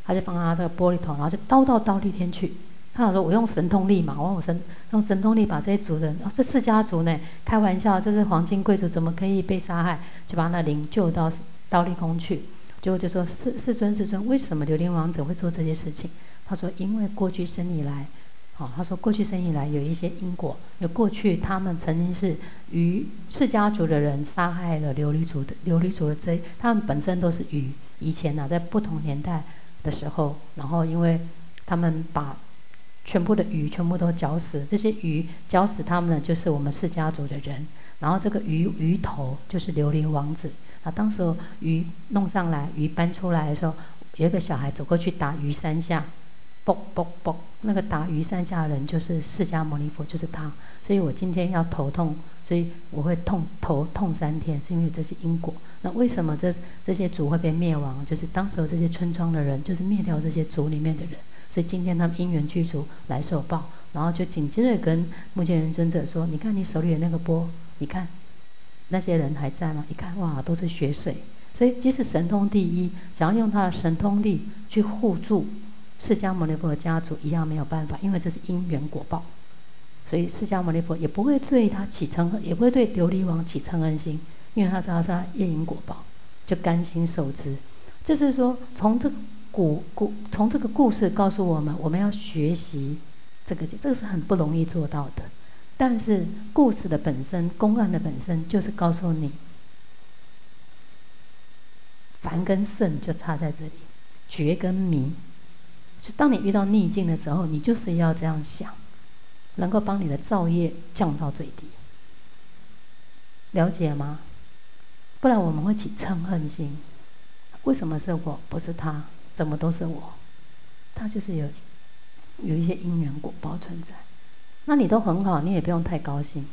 他就放在他这个玻璃头，然后就刀到刀利天去。他想说：“我用神通力嘛，我用神用神通力把这些族人，哦，这释迦族呢，开玩笑，这是黄金贵族，怎么可以被杀害？就把那灵救到刀利宫去。就就说：世世尊，世尊，为什么琉璃王子会做这些事情？他说：因为过去生以来。”好，他说过去生以来有一些因果，有过去他们曾经是鱼释家族的人杀害了琉璃族的琉璃族的这，他们本身都是鱼。以前呢、在不同年代的时候，然后因为他们把全部的鱼全部都绞死，这些鱼绞死他们呢，就是我们释迦族的人。然后这个鱼鱼头就是琉璃王子。啊，当时鱼弄上来，鱼搬出来的时候，有一个小孩走过去打鱼三下。嘣嘣嘣，那个打鱼三下的人就是释迦牟尼佛，就是他。所以我今天要头痛，所以我会痛头痛三天，是因为这些因果。那为什么这这些族会被灭亡？就是当时这些村庄的人，就是灭掉这些族里面的人。所以今天他们因缘具足来受报，然后就紧接着跟目犍连尊者说：“你看你手里的那个钵，你看那些人还在吗？一看哇，都是血水。所以即使神通第一，想要用他的神通力去护住。”释迦牟尼佛的家族一样没有办法，因为这是因缘果报，所以释迦牟尼佛也不会对他起嗔，也不会对琉璃王起嗔恨心，因为他知道是他业因果报，就甘心受之。就是说，从这个故故，从这个故事告诉我们，我们要学习这个，这个是很不容易做到的。但是故事的本身，公案的本身，就是告诉你，凡跟圣就差在这里，觉跟迷。就当你遇到逆境的时候，你就是要这样想，能够帮你的造业降到最低，了解吗？不然我们会起嗔恨心。为什么是我，不是他？怎么都是我？他就是有有一些因缘果报存在。那你都很好，你也不用太高兴，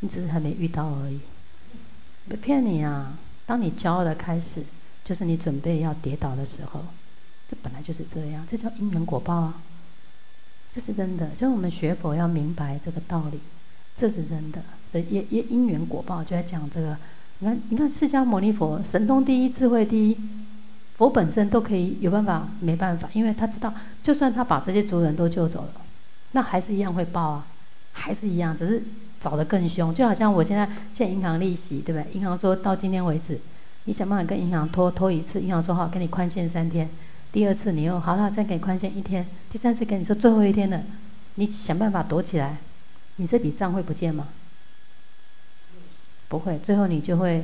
你只是还没遇到而已。别骗你啊！当你骄傲的开始，就是你准备要跌倒的时候。这本来就是这样，这叫因缘果报啊，这是真的。所以我们学佛要明白这个道理，这是真的。这因因因缘果报就在讲这个。你看，你看释迦牟尼佛神通第一，智慧第一，佛本身都可以有办法，没办法，因为他知道，就算他把这些族人都救走了，那还是一样会报啊，还是一样，只是找得更凶。就好像我现在欠银行利息，对不对？银行说到今天为止，你想办法跟银行拖拖一次，银行说好，给你宽限三天。第二次你又好了，再给宽限一天。第三次跟你说最后一天了，你想办法躲起来，你这笔账会不见吗？不会，最后你就会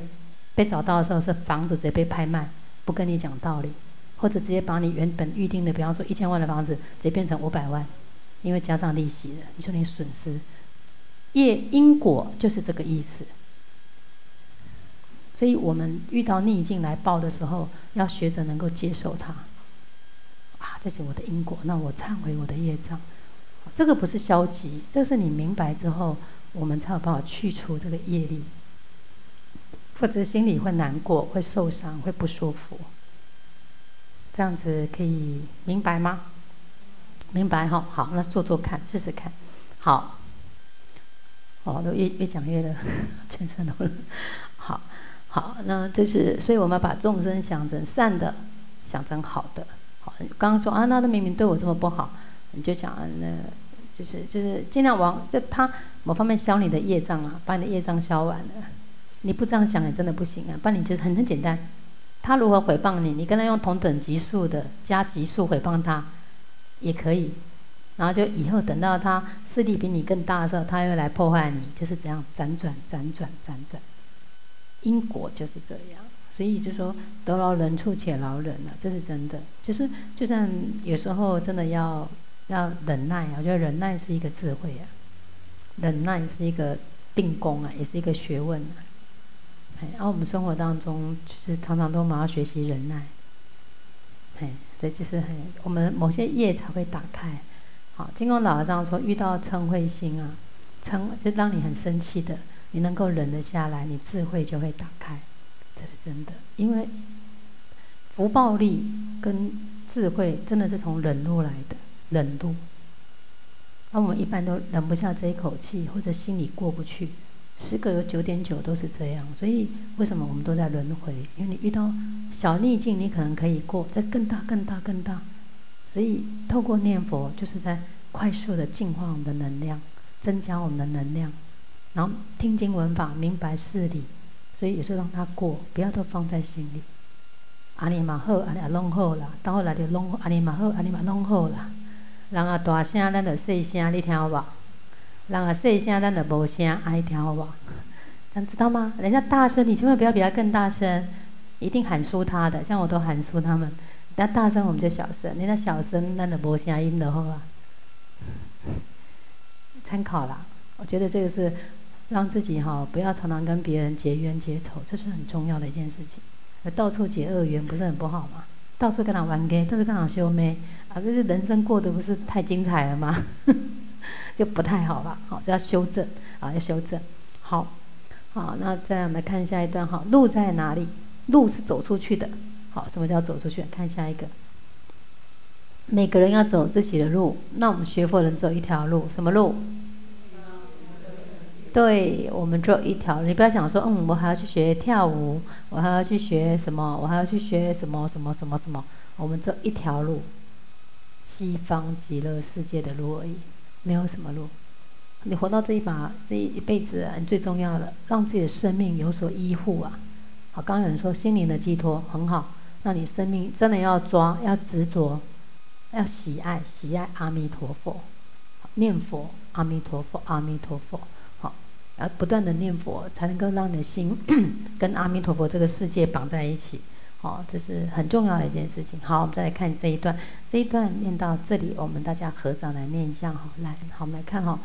被找到的时候是房子直接被拍卖，不跟你讲道理，或者直接把你原本预定的，比方说一千万的房子，直接变成五百万，因为加上利息了，你说你损失。业因果就是这个意思。所以我们遇到逆境来报的时候，要学着能够接受它。啊这是我的因果，那我忏悔我的业障，这个不是消极，这是你明白之后，我们才有办法去除这个业力，否则心里会难过、会受伤、会不舒服。这样子可以明白吗？明白哈，好，那做做看，试试看，好，哦，都越越讲越了，全身都，好，好，那这是，所以我们把众生想成善的，想成好的。好刚刚说啊，那他明明对我这么不好，你就想，那就是就是尽量往就他某方面消你的业障啊，把你的业障消完了。你不这样想也真的不行啊，不然你就很很简单。他如何回谤你，你跟他用同等级数的加级数回谤他，也可以。然后就以后等到他势力比你更大的时候，他又来破坏你，就是这样辗转辗转辗转，因果就是这样。所以就说得饶人处且饶人了，这是真的。就是就算有时候真的要要忍耐啊，我觉得忍耐是一个智慧啊，忍耐是一个定功啊，也是一个学问啊。哎，而我们生活当中，就是常常都蛮要学习忍耐。哎，这就是很我们某些业才会打开。好，金刚老和尚说，遇到嗔恚心啊，嗔就让你很生气的，你能够忍得下来，你智慧就会打开，这是真的。因为福报力跟智慧真的是从忍辱来的，忍辱。那我们一般都忍不下这一口气，或者心里过不去。十个有九点九都是这样，所以为什么我们都在轮回？因为你遇到小逆境，你可能可以过，再更大、更大、更大。所以透过念佛，就是在快速的净化我们的能量，增加我们的能量。然后听经闻法，明白事理，所以也是让它过，不要都放在心里。阿弥玛好，阿弥弄好啦，到后来就弄阿弥玛好，阿弥玛弄好啦。然后大声，咱就细声，你听有无？人啊细声，咱就无声，爱听好不好？这样知道吗？人家大声，你千万不要比他更大声，一定喊输他的。像我都喊输他们，人家大声我们就小声，人家小声，咱就无声音的好吧？参考啦，我觉得这个是让自己哈不要常常跟别人结冤结仇，这是很重要的一件事情。到处结恶缘不是很不好吗？到处跟他玩 gay，到处跟他修眉，啊，这是人生过得不是太精彩了吗？就不太好了，好，这要修正啊，要修正。好，好，那再我们看下一段哈，路在哪里？路是走出去的。好，什么叫走出去？看下一个。每个人要走自己的路，那我们学佛人走一条路，什么路？对，我们只有一条。你不要想说，嗯，我还要去学跳舞，我还要去学什么，我还要去学什么什么什么什么。我们只有一条路，西方极乐世界的路而已。没有什么路，你活到这一把这一辈子，你最重要的让自己的生命有所依护啊。好，刚刚有人说心灵的寄托很好，那你生命真的要抓，要执着，要喜爱喜爱阿弥陀佛，念佛阿弥陀佛阿弥陀佛，好，要不断的念佛，才能够让你的心 跟阿弥陀佛这个世界绑在一起。好，这是很重要的一件事情。好，我们再来看这一段。这一段念到这里，我们大家合掌来念一下。好，来，好，我们来看哈。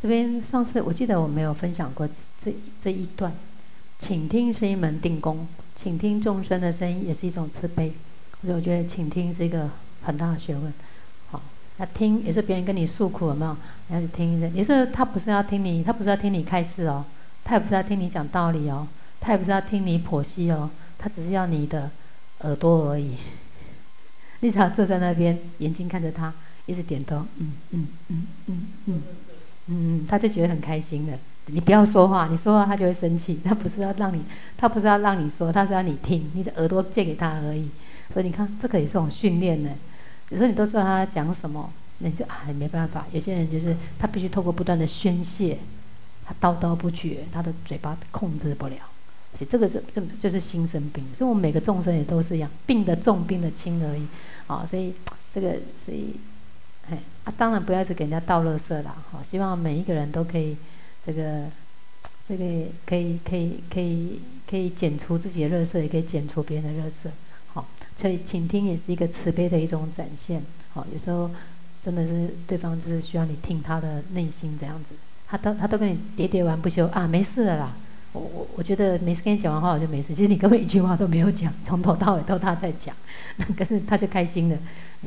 这边上次我记得我没有分享过这这一段。倾听是一门定功，倾听众生的声音也是一种慈悲。所以我觉得倾听是一个很大的学问。好，那听也是别人跟你诉苦，有没有？你要去听一下。也是他不是要听你，他不是要听你开示哦，他也不是要听你讲道理哦，他也不是要听你剖析哦。他只是要你的耳朵而已，你只要坐在那边，眼睛看着他，一直点头，嗯嗯嗯嗯嗯嗯，他就觉得很开心的。你不要说话，你说话他就会生气。他不是要让你，他不是要让你说，他是要你听，你的耳朵借给他而已。所以你看，这个也是一种训练呢。有时候你都知道他讲什么，那就啊，没办法。有些人就是他必须透过不断的宣泄，他叨叨不绝，他的嘴巴控制不了。这个是这就是心生病，所以我们每个众生也都是一样，病的重，病的轻而已，啊，所以这个所以，哎，啊，当然不要去给人家倒垃圾啦，好，希望每一个人都可以这个这个可以可以可以可以减除自己的垃圾，也可以减除别人的垃圾，好，所以倾听也是一个慈悲的一种展现，好，有时候真的是对方就是需要你听他的内心这样子，他都他都跟你喋喋完不休啊，没事了啦。我我我觉得每次跟你讲完话我就没事，其实你根本一句话都没有讲，从头到尾都他在讲，可是他就开心了，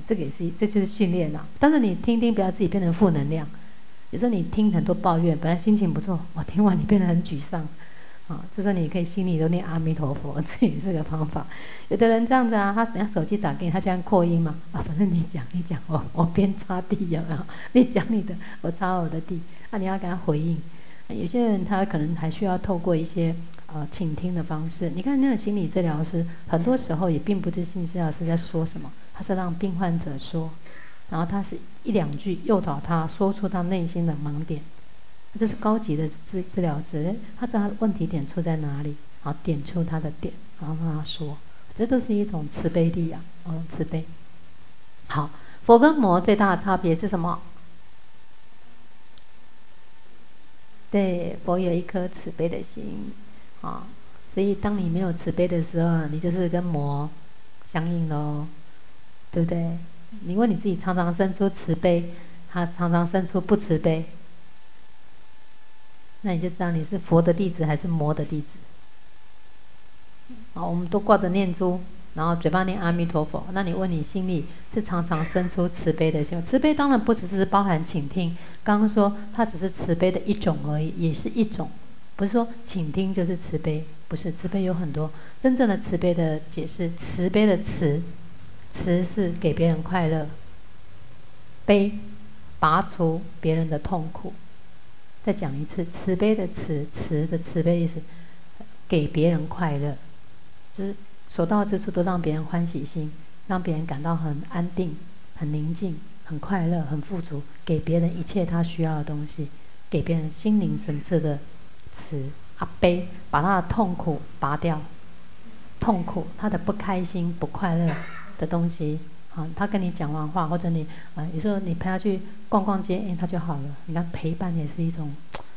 这个也是这就是训练啊。但是你听听，不要自己变成负能量。有时候你听很多抱怨，本来心情不错，我听完你变得很沮丧，啊，这时候你可以心里都念阿弥陀佛，这也是个方法。有的人这样子啊，他等下手机打给你，他居然扩音嘛，啊，反正你讲你讲，我我边擦地有没有？你讲你的，我擦我的地，那、啊、你要给他回应。有些人他可能还需要透过一些呃倾听的方式。你看那个心理治疗师，很多时候也并不是心理治疗师在说什么，他是让病患者说，然后他是一两句诱导他说出他内心的盲点。这是高级的治治疗师，他知道他的问题点出在哪里，然后点出他的点，然后让他说，这都是一种慈悲力啊，哦，慈悲。好，佛跟魔最大的差别是什么？对，佛有一颗慈悲的心，啊，所以当你没有慈悲的时候，你就是跟魔相应喽，对不对？你问你自己，常常生出慈悲，他常常生出不慈悲，那你就知道你是佛的弟子还是魔的弟子。啊，我们都挂着念珠，然后嘴巴念阿弥陀佛。那你问你心里是常常生出慈悲的心？慈悲当然不只是包含倾听，刚刚说它只是慈悲的一种而已，也是一种，不是说倾听就是慈悲，不是慈悲有很多。真正的慈悲的解释，慈悲的慈，慈是给别人快乐，悲拔除别人的痛苦。再讲一次，慈悲的慈，慈的慈悲意思，给别人快乐。就是所到之处都让别人欢喜心，让别人感到很安定、很宁静、很快乐、很富足，给别人一切他需要的东西，给别人心灵层次的慈啊悲，把他的痛苦拔掉，痛苦他的不开心、不快乐的东西啊，他跟你讲完话或者你啊，有时候你陪他去逛逛街，哎，他就好了。你看陪伴也是一种，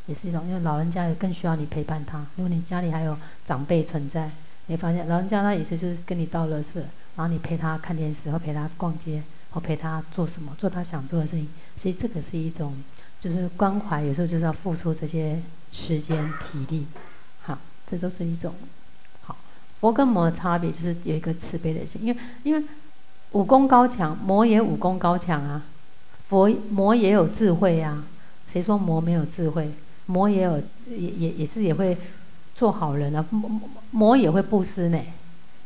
也是一种，因为老人家也更需要你陪伴他。如果你家里还有长辈存在。你发现老人家他意思就是跟你倒垃圾，然后你陪他看电视或陪他逛街或陪他做什么，做他想做的事情。所以这个是一种就是关怀，有时候就是要付出这些时间体力，好，这都是一种好。佛跟魔差别就是有一个慈悲的心，因为因为武功高强，魔也武功高强啊，佛魔也有智慧啊，谁说魔没有智慧？魔也有也也也是也会。做好人啊，魔魔也会布施呢，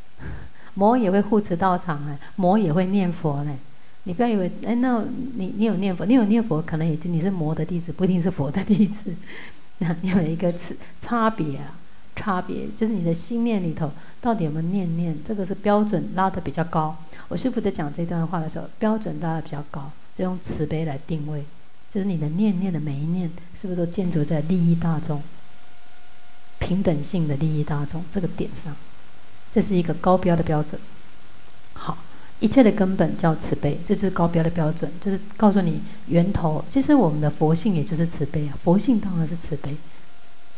魔也会护持道场呢，魔也会念佛呢。你不要以为，哎，那你你有念佛，你有念佛，可能也就你是魔的弟子，不一定是佛的弟子。那有一个差差别啊，差别就是你的心念里头到底有没有念念，这个是标准拉得比较高。我师父在讲这段话的时候，标准拉得比较高，就用慈悲来定位，就是你的念念的每一念，是不是都建筑在利益大众？平等性的利益大众这个点上，这是一个高标的标准。好，一切的根本叫慈悲，这就是高标的标准，就是告诉你源头。其实我们的佛性也就是慈悲啊，佛性当然是慈悲。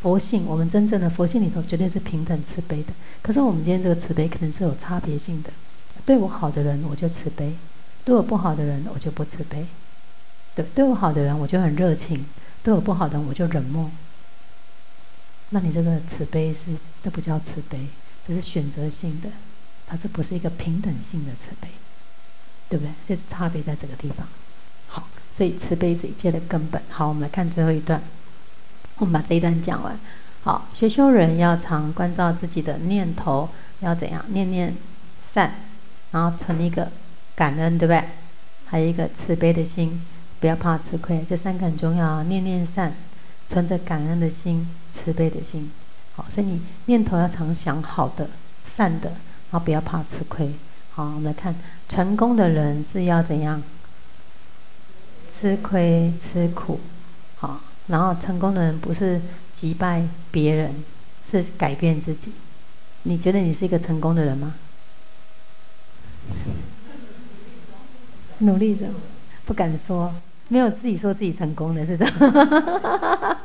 佛性，我们真正的佛性里头绝对是平等慈悲的。可是我们今天这个慈悲可能是有差别性的，对我好的人我就慈悲，对我不好的人我就不慈悲。对，对我好的人我就很热情，对我不好的人我就冷漠。那你这个慈悲是，这不叫慈悲，这是选择性的，它是不是一个平等性的慈悲？对不对？就是差别在这个地方。好，所以慈悲是一切的根本。好，我们来看最后一段，我们把这一段讲完。好，学修人要常关照自己的念头，要怎样？念念善，然后存一个感恩，对不对？还有一个慈悲的心，不要怕吃亏，这三个很重要。念念善，存着感恩的心。慈悲的心，好，所以你念头要常想好的、善的，然后不要怕吃亏。好，我们来看成功的人是要怎样？吃亏吃苦，好，然后成功的人不是击败别人，是改变自己。你觉得你是一个成功的人吗？努力着，不敢说，没有自己说自己成功的是这样。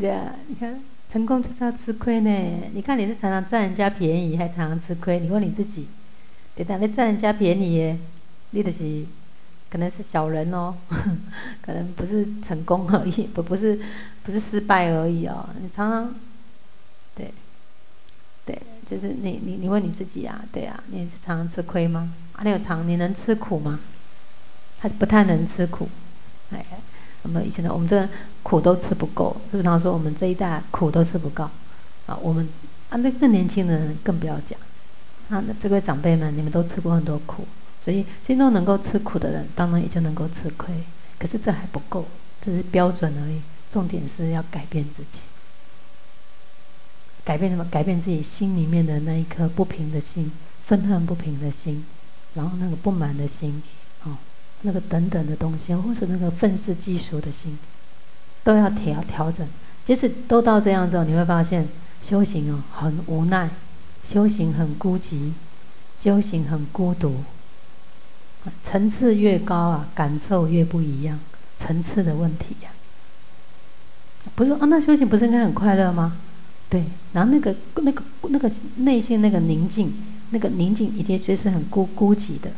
对啊，你看成功就是要吃亏呢。你看你是常常占人家便宜，还常常吃亏。你问你自己，对的，你占人家便宜耶，你就是可能是小人哦，可能不是成功而已，不不是不是失败而已哦。你常常，对，对，就是你你你问你自己啊，对啊，你是常常吃亏吗？啊，你有常你能吃苦吗？他不太能吃苦？哎。那么以前的我们这苦都吃不够，是不是？他说我们这一代苦都吃不够，啊，我们啊那更年轻的人更不要讲，啊，那这位长辈们，你们都吃过很多苦，所以心中能够吃苦的人，当然也就能够吃亏。可是这还不够，这是标准而已，重点是要改变自己，改变什么？改变自己心里面的那一颗不平的心，愤恨不平的心，然后那个不满的心，啊。那个等等的东西，或是那个愤世嫉俗的心，都要调调整。即使都到这样之后，你会发现修行哦很无奈，修行很孤寂，修行很孤独。层次越高啊，感受越不一样，层次的问题呀、不是啊，那修行不是应该很快乐吗？对，然后那个那个那个内心那个宁静，那个宁静一定就是很孤孤寂的。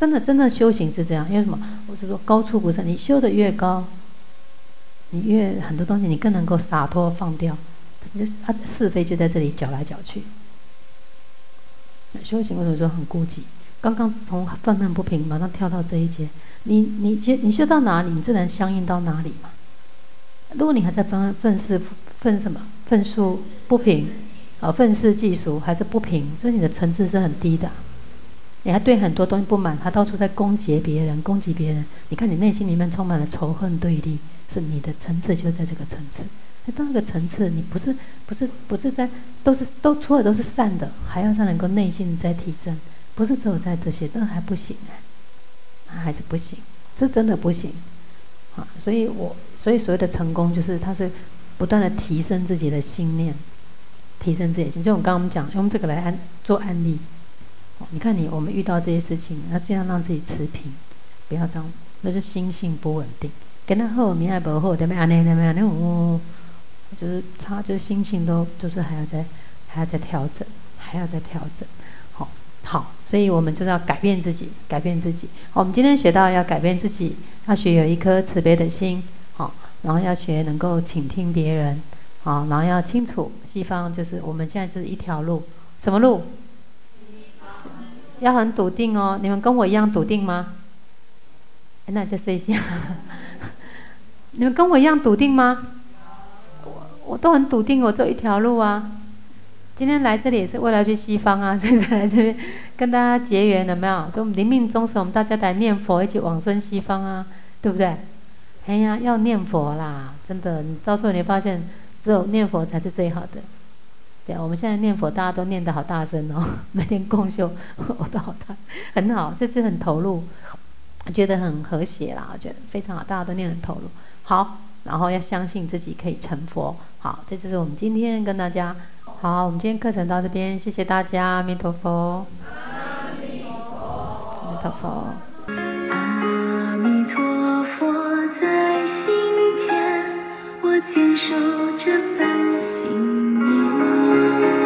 真的，真的修行是这样，因为什么？我是说高处不胜，你修得越高，你越很多东西你更能够洒脱放掉，就是他是非就在这里搅来搅去。修行为什么说很孤寂？刚刚从愤愤不平马上跳到这一节，你你你你修到哪里，你自然相应到哪里嘛。如果你还在愤愤世愤什么愤数不平，啊愤世嫉俗还是不平，所以你的层次是很低的。你还对很多东西不满，还到处在攻击别人，攻击别人。你看你内心里面充满了仇恨对立，是你的层次就在这个层次。那到那个层次，你不是不是不是在都是都出的都是善的，还要让能够内心再提升，不是只有在这些，那还不行哎，还是不行，这真的不行啊！所以我所以所谓的成功，就是他是不断的提升自己的心念，提升自己的心。就我刚刚我们讲，用这个来安做案例。你看你，我们遇到这些事情，要尽量让自己持平，不要这样，那就心性不稳定。跟他后面还不好，对不对？啊，那那那那种，就是差，就是心性都就是还要再还要再调整，还要再调整。好，好，所以我们就是要改变自己，改变自己。好，我们今天学到要改变自己，要学有一颗慈悲的心，好，然后要学能够倾听别人，好，然后要清楚西方就是我们现在就是一条路，什么路？要很笃定哦，你们跟我一样笃定吗？那就试一下。你们跟我一样笃定吗？我我都很笃定，我走一条路啊。今天来这里也是为了去西方啊，所以才来这边跟大家结缘，有没有？就临命终时，我们大家来念佛，一起往生西方啊，对不对？哎呀，要念佛啦，真的，你到时候你会发现，只有念佛才是最好的。我们现在念佛，大家都念得好大声哦，每天共修，我都好大，很好，这次很投入，觉得很和谐啦，我觉得非常好，大家都念很投入，好，然后要相信自己可以成佛，好，这就是我们今天跟大家好，我们今天课程到这边，谢谢大家，阿弥陀佛。阿弥陀佛。阿弥陀佛。在心间，我坚守这份信念。Música